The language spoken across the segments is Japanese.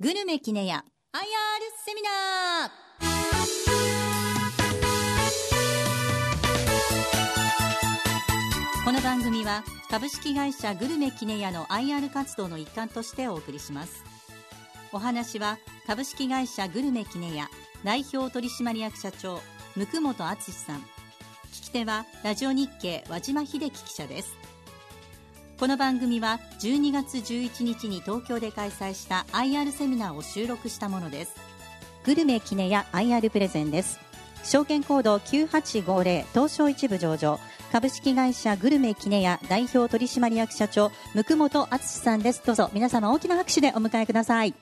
グルメキネヤ IR セミナー。この番組は株式会社グルメキネヤの IR 活動の一環としてお送りします。お話は株式会社グルメキネヤ代表取締役社長向本敦さん。聞き手はラジオ日経和島秀樹記者です。この番組は12月11日に東京で開催した IR セミナーを収録したものです。グルメキネや IR プレゼンです。証券コード9850東証一部上場。株式会社グルメキネヤ代表取締役社長向本敦さんです。どうぞ皆様大きな拍手でお迎えください。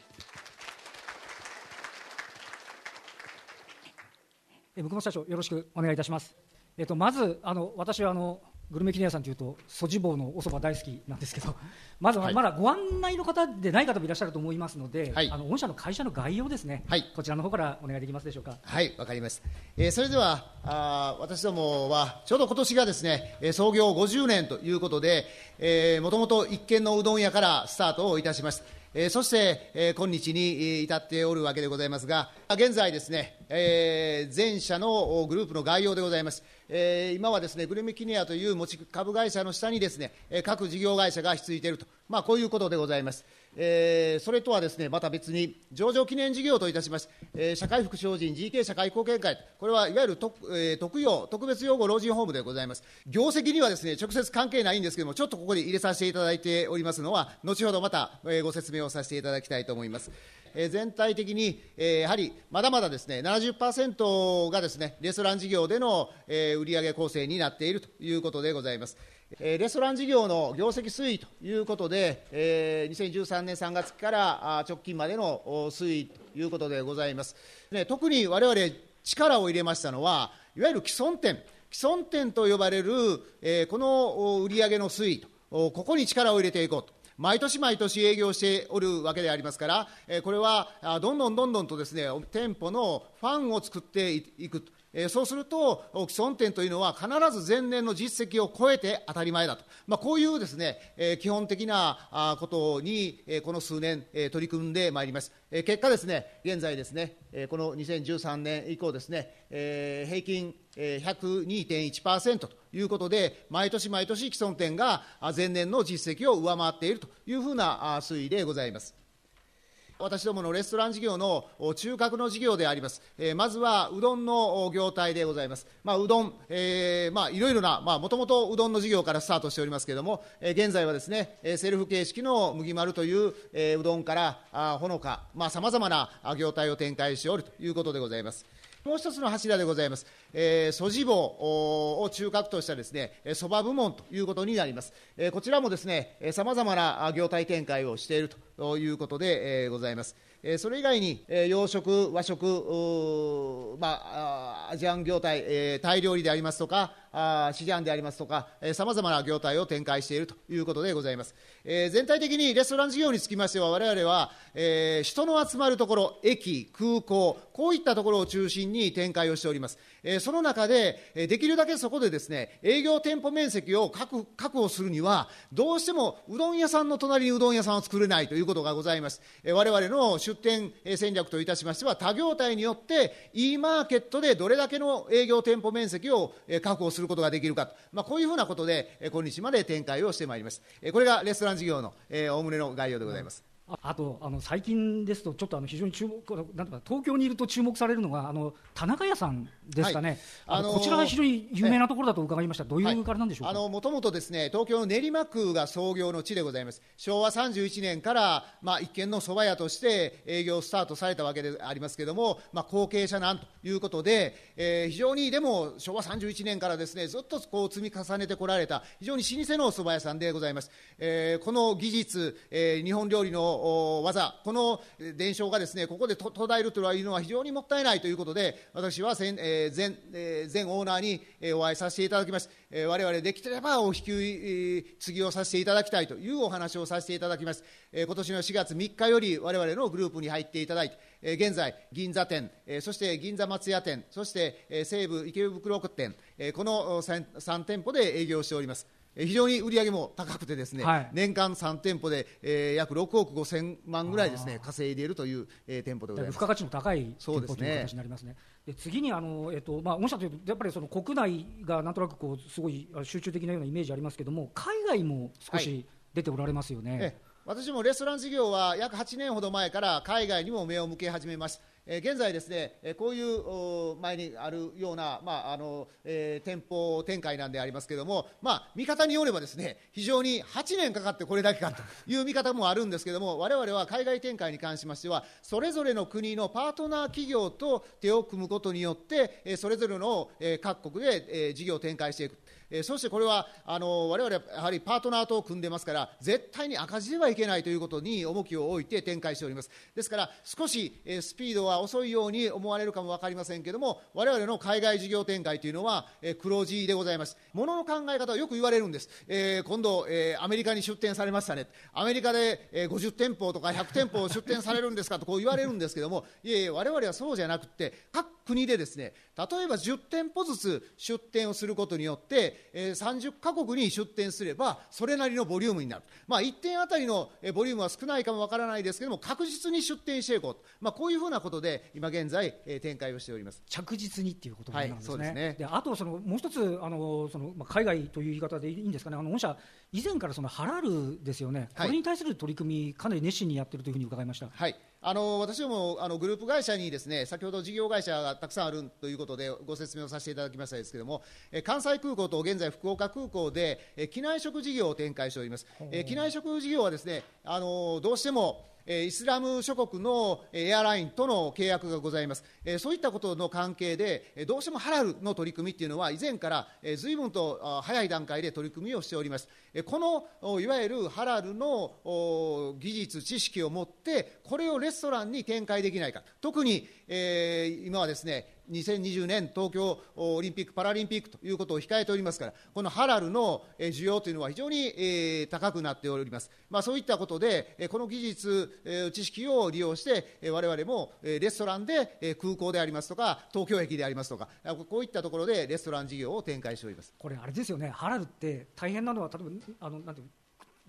向本社長よろしくお願いいたします。えっとまずあの私はあのグルメキネ屋さんというと、ソジボーのお蕎麦大好きなんですけど、まず、はい、まだご案内の方でない方もいらっしゃると思いますので、はい、あの御社の会社の概要ですね、はい、こちらの方からお願いできますでしょうか。はい、わかります。えー、それではあ、私どもは、ちょうど今年がですね、創業50年ということで、えー、もともと一軒のうどん屋からスタートをいたしました。えー、そして、えー、今日に至っておるわけでございますが、現在ですね、えー、全社のグループの概要でございます。えー、今はですね、グルメキニアという持ち株会社の下にですね、各事業会社が引き継いでいると、まあ、こういうことでございます。えー、それとはですねまた別に上場記念事業といたしまして、えー、社会福祉法人 GK 社会貢献会これはいわゆる特,、えー、特養特別養護老人ホームでございます業績にはですね直接関係ないんですけどもちょっとここで入れさせていただいておりますのは後ほどまた、えー、ご説明をさせていただきたいと思います。えー、全体的に、えー、やはりまだまだですね70%がですねレストラン事業での、えー、売上構成になっているということでございます。レストラン事業の業績推移ということで、2013年3月から直近までの推移ということでございます。ね、特に我々力を入れましたのは、いわゆる既存店、既存店と呼ばれる、この売上の推移と、ここに力を入れていこうと。毎年毎年営業しておるわけでありますから、これはどんどんどんどんとですね店舗のファンを作っていくとそうすると、既存店というのは必ず前年の実績を超えて当たり前だと、まあ、こういうですね、基本的なことに、この数年、取り組んでまいります。え結果ですね、現在ですね、この2013年以降ですね、え平均102.1%ということで、毎年毎年既存店が前年の実績を上回っているというふうな推移でございます。私どものレストラン事業の中核の事業であります。えー、まずはうどんの業態でございます。まあ、うどん、えー、まあ、いろいろな、まあ、もともとうどんの事業からスタートしておりますけれども、えー、現在はですね、セルフ形式の麦丸という、えー、うどんから、あほのか、まあ、様々な業態を展開しておるということでございます。もう一つの柱でございます、えー、素地棒を中核としたですね、そば部門ということになります。えー、こちらもですね、さまざまな業態展開をしているということで、えー、ございます。えそれ以外に、え洋食、和食、まあ、アジアン業態、えタイ料理でありますとか、あシジャンでありますとか、さまざまな業態を展開しているということでございます。えー、全体的にレストラン事業につきましては、我々は、えー、人の集まるところ、駅、空港、こういったところを中心に展開をしております。えー、その中で、できるだけそこでですね、営業店舗面積を確保するには、どうしてもうどん屋さんの隣にうどん屋さんを作れないということがございます。え我々の出店戦略といたしましては、他業態によって、e マーケットでどれだけの営業店舗面積を確保するすることができるかと、まあ、こういうふうなことで、今日まで展開をしてまいります。これがレストラン事業のおおむねの概要でございます。あとあの最近ですと、ちょっとあの非常に注目なんとか東京にいると注目されるのがあの田中屋さんですかね、はい、あのー、こちらが非常に有名なところだと伺いました、どういうからなんでしょうか？もともとですね東京の練馬区が創業の地でございます、昭和31年から、まあ、一軒の蕎麦屋として営業スタートされたわけでありますけれども、まあ、後継者なんということで、えー、非常にでも昭和31年からですねずっとこう積み重ねてこられた、非常に老舗のお蕎麦屋さんでございます。えー、この技術、えー、日本料理の技、この伝承がですねここで途絶えるというのは非常にもったいないということで、私は前,、え前え、前オーナーに、お会いさせていただきまして、えー、我々できてればお引き継ぎをさせていただきたいというお話をさせていただきます。え、今年の4月3日より我々のグループに入っていただいて、え、現在、銀座店、え、そして銀座松屋店、そして、え、西武池袋店、え、この 3, 3店舗で営業しております。非常に売り上げも高くてですね、はい、年間3店舗で、えー、約6億5千万ぐらいですね稼いでいるという、えー、店舗でございます付加価値の高い店舗という形になりますね。で次にあの、えっとまあ、御社というと、やっぱりその国内がなんとなくこうすごい集中的なようなイメージありますけれども、海外も少し出ておられますよね。はい私もレストラン事業は約8年ほど前から海外にも目を向け始めました。現在、ですねこういう前にあるような、まああのえー、店舗展開なんでありますけれども、まあ、見方によればですね非常に8年かかってこれだけかという見方もあるんですけれども我々は海外展開に関しましてはそれぞれの国のパートナー企業と手を組むことによってそれぞれの各国で事業を展開していく。えそしてこれはあの我々はやはりパートナーと組んでますから絶対に赤字ではいけないということに重きを置いて展開しております。ですから少し、えスピードは遅いように思われるかも分かりませんけれども我々の海外事業展開というのは、え黒字でございます。ものの考え方はよく言われるんです、えー、今度、えー、アメリカに出店されましたね。アメリカで、えー、50店舗とか100店舗出店されるんですか とこう言われるんですけどもいえいえ我々はそうじゃなくて各国でですね例えば10店舗ずつ出店をすることによって、えー、30カ国に出店すればそれなりのボリュームになる、まあ、1点あたりのボリュームは少ないかもわからないですけども確実に出店していこうと、まあ、こういうふうなことで今現在、えー、展開をしております。着実にっていうことなんですね。はい、そうですね。であとそのもう一つあのその、まあ、海外という言い方でいいんですかね。あの御社以前からそのハラールですよね、これに対する取り組みかなり熱心にやってるというふうに伺いました。はいあの私どもあのグループ会社にですね先ほど事業会社がたくさんあるということでご説明をさせていただきましたですけれども、え関西空港と現在福岡空港で、え機内食事業を展開しております、え機内食事業はですねあのどうしてもイスラム諸国のエアラインとの契約がございます、そういったことの関係で、どうしてもハラルの取り組みっていうのは、以前からずいぶんと早い段階で取り組みをしております、このいわゆるハラルの技術、知識を持って、これをレストランに展開できないか、特に、え、今はですね、2020年東京オリンピック・パラリンピックということを控えておりますから、このハラルの需要というのは非常に高くなっております、まあ、そういったことで、この技術、知識を利用して、我々もレストランで空港でありますとか、東京駅でありますとか、こういったところでレストラン事業を展開しておりますこれ、あれですよね、ハラルって大変なのは、例えばあのなんて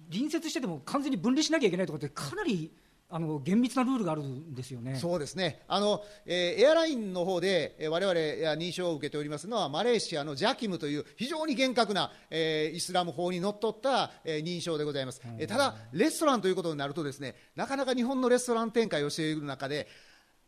隣接してても完全に分離しなきゃいけないところって、かなり。あの厳密なルールがあるんですよね。そうですね。あの、えー、エアラインの方で、えー、我々認証を受けておりますのはマレーシアのジャキムという非常に厳格な、えー、イスラム法にのっとった、えー、認証でございます。えー、ただレストランということになるとですね、なかなか日本のレストラン展開をしている中で。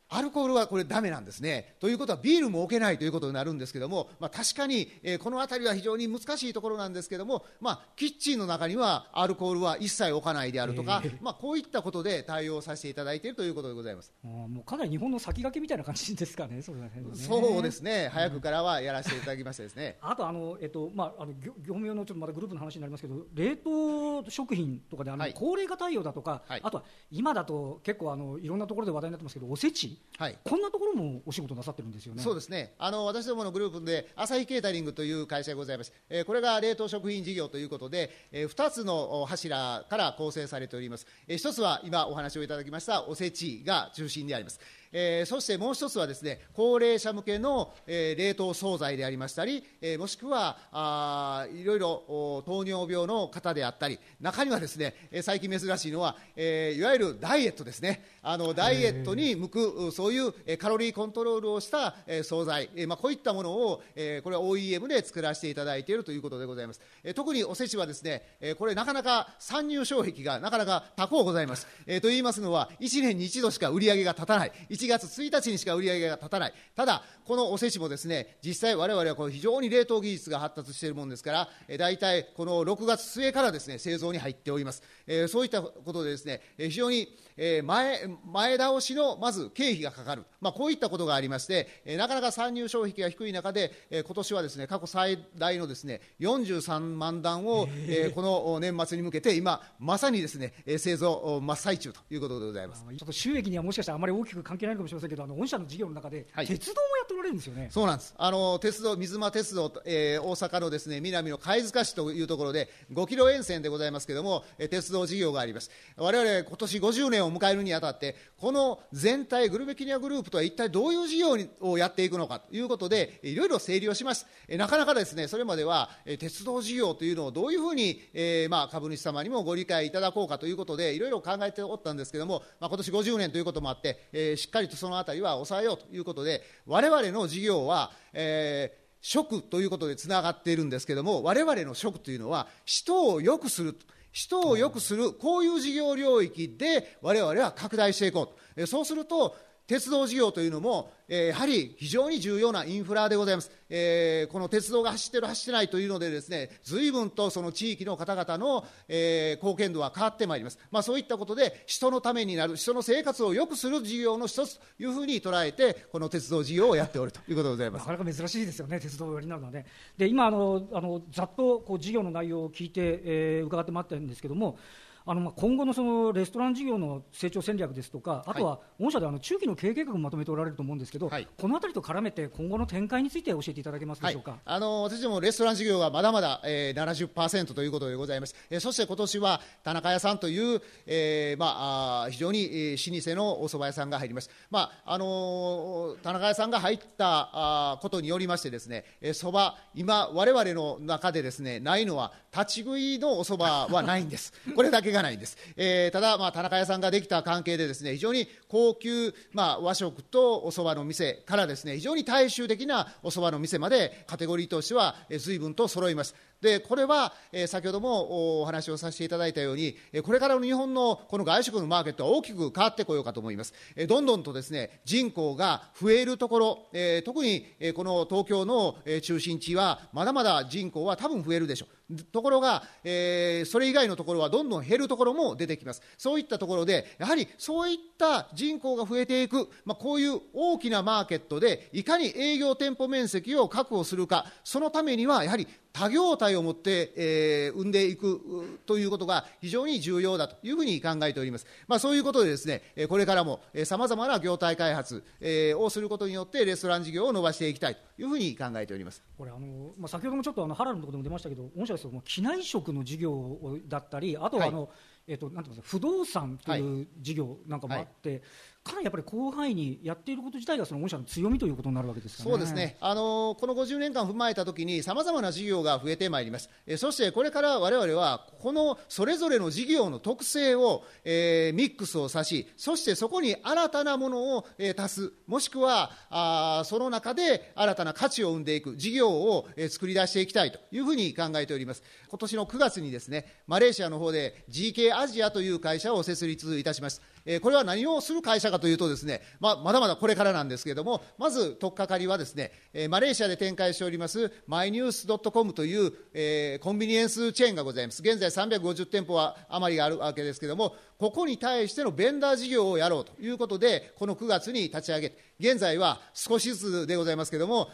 アルコールはこれだめなんですね。ということはビールも置けないということになるんですけども、まあ、確かに、えー、この辺りは非常に難しいところなんですけども、まあ、キッチンの中にはアルコールは一切置かないであるとか、えー、まあ、こういったことで対応させていただいているということでございます。もうかなり日本の先駆けみたいな感じですかね、そうそうですね、早くからはやらせていただきましてですね。あとあの、えっとまあ、あの業務用のちょっとまたグループの話になりますけど、冷凍食品とかであの、はい、高齢化対応だとか、はい、あとは今だと結構あのいろんなところで話題になってますけど、おせち、はい、こんなところもお仕事なさってるんですよね。そうですね。あの私どものグループで朝日ケータリングという会社がございます。えー、これが冷凍食品事業ということで、えー、2つの柱から構成されております。えー、1つは今お話をいただきましたおせちが中心であります。えー、そしてもう一つはですね高齢者向けの、えー、冷凍惣菜でありましたり、えー、もしくはあいろいろ糖尿病の方であったり中にはですね、えー、最近珍しいのは、えー、いわゆるダイエットですね。あのダイエットに向くそういう、えー、カロリーコントロールをした、えー、惣菜、えーまあ、こういったものを、えー、これは OEM で作らせていただいているということでございます、えー、特におせちはですね、えー、これなかなか参入障壁がなかなか多幸ございます、えー、と言いますのは1年に1度しか売り上げが立たない。1月1日にしか売り上げが立たない。ただこのおせちもですね実際我々はこう非常に冷凍技術が発達しているものですからえ大体この6月末からですね製造に入っております、えー、そういったことでですね非常にえ前前倒しのまず経費がかかる、まあ、こういったことがありまして、えなかなか参入障壁が低い中で、え今年はですね過去最大のですね43万段を、えこの年末に向けて今まさにですね製造真っ最中ということでございます。ちょっと収益にはもしかしたらあまり大きく関係ないかもしれませんけどあの御社の事業の中で、はい、鉄道もやっっておられるんですよね。そうなんです。あの鉄道水間鉄道、えー、大阪のですね南の貝塚市というところで5キロ沿線でございますけれども、えー、鉄道事業があります。我々今年50年を迎えるにあたってこの全体グルメキニアグループとは一体どういう事業をやっていくのかということでいろいろ整理をします、えー、なかなかですねそれまでは、えー、鉄道事業というのをどういうふうに、えーまあ、株主様にもご理解いただこうかということでいろいろ考えておったんですけれども、まあ、今年50年ということもあって、えー、しっかりかりとそのあたりは抑えようということで我々の事業は、えー、食ということでつながっているんですけれども我々の職というのは人を良くする人を良くするこういう事業領域で我々は拡大していこうと。そうすると鉄道事業というのも、えー、やはり非常に重要なインフラでございます、えー、この鉄道が走ってる、走ってないというので、ですね随分とその地域の方々の、えー、貢献度は変わってまいります、まあ、そういったことで、人のためになる、人の生活を良くする事業の一つというふうに捉えて、この鉄道事業をやっておるということでございます。なかなか珍しいですよね、鉄道寄りなのはね。で今あのあのざっとこう事業の内容を聞いて、えー、伺ってまってるんですけども、あのまあ今後のそのレストラン事業の成長戦略ですとか、あとは御社であの中期の経営計画をまとめておられると思うんですけど、はい、このあたりと絡めて、今後の展開について教えていただけますでしょうか、はい、あの私どもレストラン事業がまだまだ、えー、70%ということでございます、えー、そして今年は田中屋さんという、えーまあ、あ非常に、えー、老舗のお蕎麦屋さんが入ります、まああのー、田中屋さんが入ったあことによりまして、ですねそば、えー、今、われわれの中でですねないのは、立ち食いのお蕎麦はないんです、これだけがないんです。えー、ただ、まあ、田中屋さんができた関係でですね非常に高級、まあ、和食とお蕎麦の店からですね非常に大衆的なお蕎麦の店までカテゴリーとしては、えー、随分と揃いますでこれは、え、先ほどもお話をさせていただいたように、え、これからの日本のこの外食のマーケットは大きく変わってこようかと思います、え、どんどんとですね人口が増えるところ、え、特に、え、この東京の、え、中心地はまだまだ人口は多分増えるでしょう。ところが、えー、それ以外のところはどんどん減るところも出てきます。そういったところでやはりそういった人口が増えていく、まあ、こういう大きなマーケットでいかに営業店舗面積を確保するかそのためにはやはり多業態を持って、えー、生んでいくということが非常に重要だというふうに考えております。まあ、そういうことでですね、これからもさまざまな業態開発、えー、をすることによってレストラン事業を伸ばしていきたいというふうに考えております。これあのまあ先ほどもちょっとあの原のところでも出ましたけど、御社ですと機内食の事業だったり、あとはあの、はいえーと、なん不動産という事業なんかもあって、はいかなりやっぱり広範囲にやっていること自体がその御社の強みということになるわけですか、ね、そうですね、あのこの50年間踏まえたときに、さまざまな事業が増えてまいります、えそしてこれからわれわれは、このそれぞれの事業の特性を、えー、ミックスをさし、そしてそこに新たなものを、えー、足す、もしくはあその中で新たな価値を生んでいく事業を、えー、作り出していきたいというふうに考えております。今年の9月にですねマレーシアの方で GK アジアという会社を設立いたします。これは何をする会社かというとですね、まあ、まだまだこれからなんですけれども、まず取っかかりはですね、マレーシアで展開しておりますマイニュース .com という、コンビニエンスチェーンがございます。現在350店舗は余りがあるわけですけれども、ここに対してのベンダー事業をやろうということで、この9月に立ち上げ、現在は少しずつでございますけれども、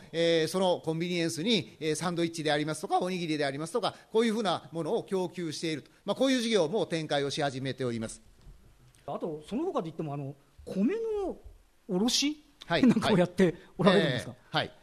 そのコンビニエンスに、サンドイッチでありますとか、おにぎりでありますとか、こういうふうなものを供給していると、まあ、こういう事業も展開をし始めております。あとその他で言ってもあの米の卸、はい、なんかをやっておられるんですか？はい、はい。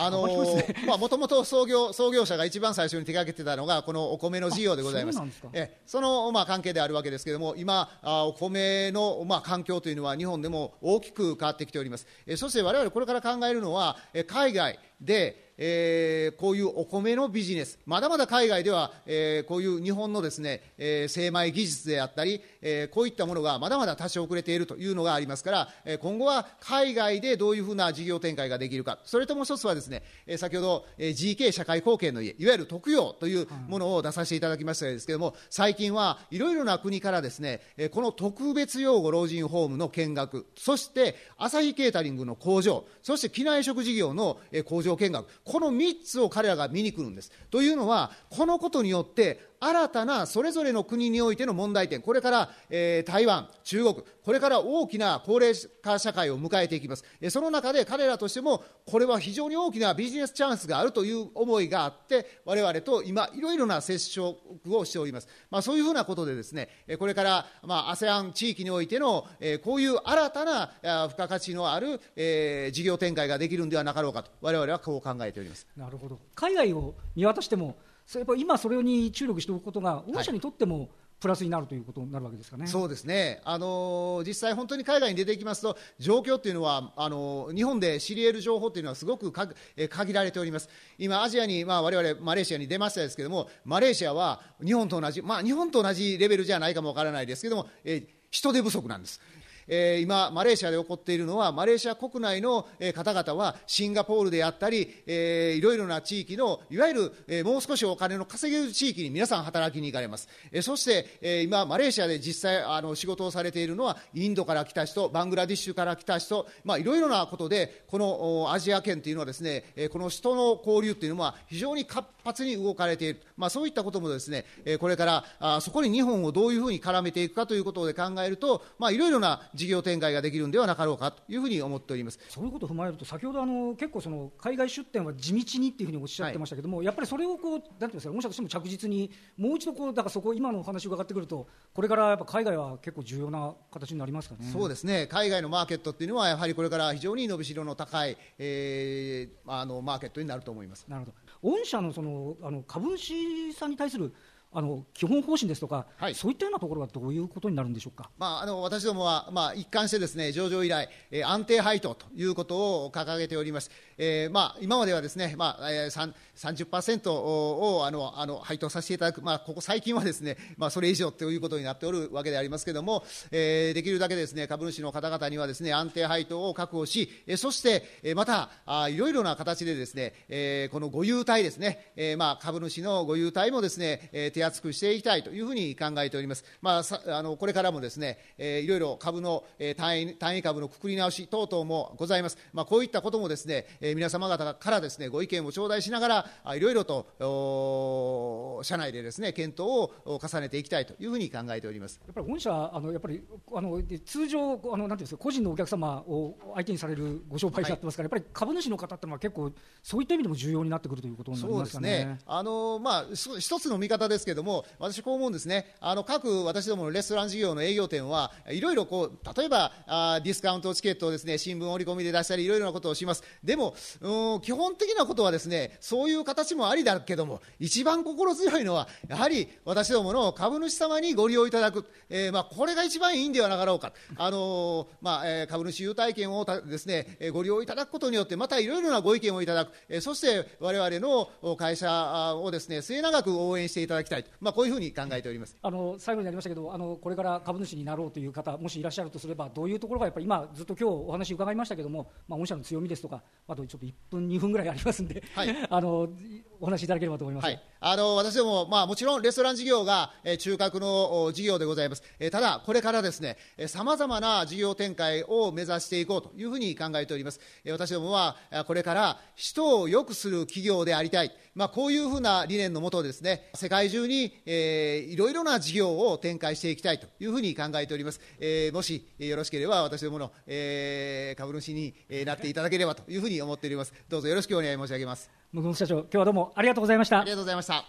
あのー、まあもともと創業創業者が一番最初に手がけてたのがこのお米の事業でございます。そえそのまあ関係であるわけですけれども、今あお米のまあ環境というのは日本でも大きく変わってきております。えそして我々これから考えるのはえ海外でえー、こういうお米のビジネス、まだまだ海外では、えー、こういう日本のですね、えー、精米技術であったり、えー、こういったものがまだまだ多少遅れているというのがありますから、えー、今後は海外でどういうふうな事業展開ができるか、それともう一つはですね、えー、先ほど、えー、GK 社会貢献の家、いわゆる特養というものを出させていただきましたですけれども、最近はいろいろな国からですね、えー、この特別養護老人ホームの見学、そして朝日ケータリングの工場、そして機内食事業の、えー、工場見学、この3つを彼らが見に来るんです。というのは、このことによって、新たなそれぞれの国においての問題点。これから、えー、台湾中国これから大きな高齢化社会を迎えていきます。その中で彼らとしてもこれは非常に大きなビジネスチャンスがあるという思いがあって我々と今いろいろな接触をしております、まあ、そういうふうなことでですねこれから、まあ、ASEAN 地域においてのこういう新たな付加価値のある、えー、事業展開ができるんではなかろうかと我々はこう考えております。なるほど。海外を見渡してもやっぱ今それに注力しておくことが御社にとっても、はいプラスになるということになるわけですかね。そうですね。あの実際本当に海外に出ていきますと状況っていうのはあの日本で知り得る情報っていうのはすごくかえ限られております。今アジアにまあ我々マレーシアに出ましたですけども、マレーシアは日本と同じまあ日本と同じレベルじゃないかもわからないですけども、え人手不足なんです。え、今、マレーシアで起こっているのは、マレーシア国内の方々は、シンガポールであったり、えー、いろいろな地域の、いわゆる、え、もう少しお金の稼げる地域に皆さん働きに行かれます。え、そして、え、今、マレーシアで実際あの仕事をされているのは、インドから来た人、バングラディッシュから来た人、まあ、いろいろなことで、このアジア圏というのはですね、え、この人の交流というのは非常に活発に動かれている、まあ、そういったこともですね、え、これからあそこに日本をどういうふうに絡めていくかということで考えると、まあ、いろいろな事業展開ができきるんではなかろうかというふうに思っております。そういうことを踏まえると、先ほどあの結構その、海外出店は地道にっていうふうにおっしゃってましたけども、はい、やっぱりそれをこう、なんていうんですか、御社としても着実に、もう一度こう、だからそこ、今のお話伺ってくると、これからやっぱ海外は結構重要な形になりますかね。そうですね、海外のマーケットっていうのは、やはりこれから非常に伸びしろの高い、えー、あのマーケットになると思います。なるほど。御社のそのあの株主さんに対するあの基本方針ですとか、はい、そういったようなところはどういうことになるんでしょうか、まあ、あの私どもは、まあ、一貫してですね上場以来、えー、安定配当ということを掲げております、えーまあ、今まではですね、まあえー、30%をあのあの配当させていただく、まあ、ここ最近はですね、まあ、それ以上ということになっておるわけでありますけれども、えー、できるだけですね株主の方々にはですね安定配当を確保し、えー、そして、えー、またあいろいろな形でですね、えー、このご優待ですね、えーまあ、株主のご優待もですね、えー、手厚くしていきたいというふうに考えております。まあ、あのこれからもですね、えー、いろいろ株の、えー、単位単位株のくくり直し等々もございます。まあ、こういったこともですね、えー、皆様方からですねご意見を頂戴しながらいろいろと社内でですね検討を重ねていきたいというふうに考えております。やっぱり御社あのやっぱりあの通常あのなんていうんですか個人のお客様を相手にされるご商売になってますから、はい、やっぱり株主の方ってのは結構そういった意味でも重要になってくるということになりますかね。そうですね。あのまあ一つの見方ですけれども、私こう思うんですね。あの各私どものレストラン事業の営業店はいろいろこう例えばあディスカウントチケットをですね新聞折り込みで出したりいろいろなことをします。でもうん基本的なことはですねそういう形もありだけども一番心強いのはやはり私どもの株主様にご利用いただく、えー、まあこれが一番いいんではなかろうか。あのー、まあ、えー、株主優待券をですねご利用いただくことによってまたいろいろなご意見をいただく、えー、そして我々の会社をですね末永く応援していただきたいと、まあこういうふうに考えております。あの最後になりましたけどあのこれから株主になろうという方もしいらっしゃるとすればどういうところがやっぱり今ずっと今日お話伺いましたけども、まあ、御社の強みですとかあとちょっと1分2分ぐらいありますんで、はい、あのお話しいただければと思います、はい、あの私ども、まあ、もちろんレストラン事業が、えー、中核の事業でございます、えー、ただこれからですねさまざまな事業展開を目指していこうというふうに考えております、えー、私どもはこれから人を良くする企業でありたい、まあ、こういうふうな理念のもとですね世界中に、えー、いろいろな事業を展開していきたいというふうに考えております、えー、もしよろしければ私どもの、えー、株主になっていただければというふうに思っております。どうぞよろしくお願い申し上げます。野園社長今日はどうもありがとうございました。ありがとうございました。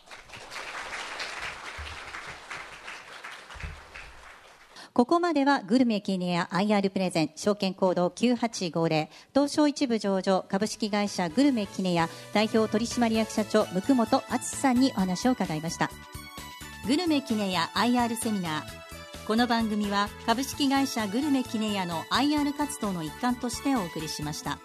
ここまではグルメキネア IR プレゼン証券コード9850東証一部上場株式会社グルメキネア代表取締役社長向本敦さんにお話を伺いました。グルメキネア IR セミナーこの番組は株式会社グルメキネアの IR 活動の一環としてお送りしました。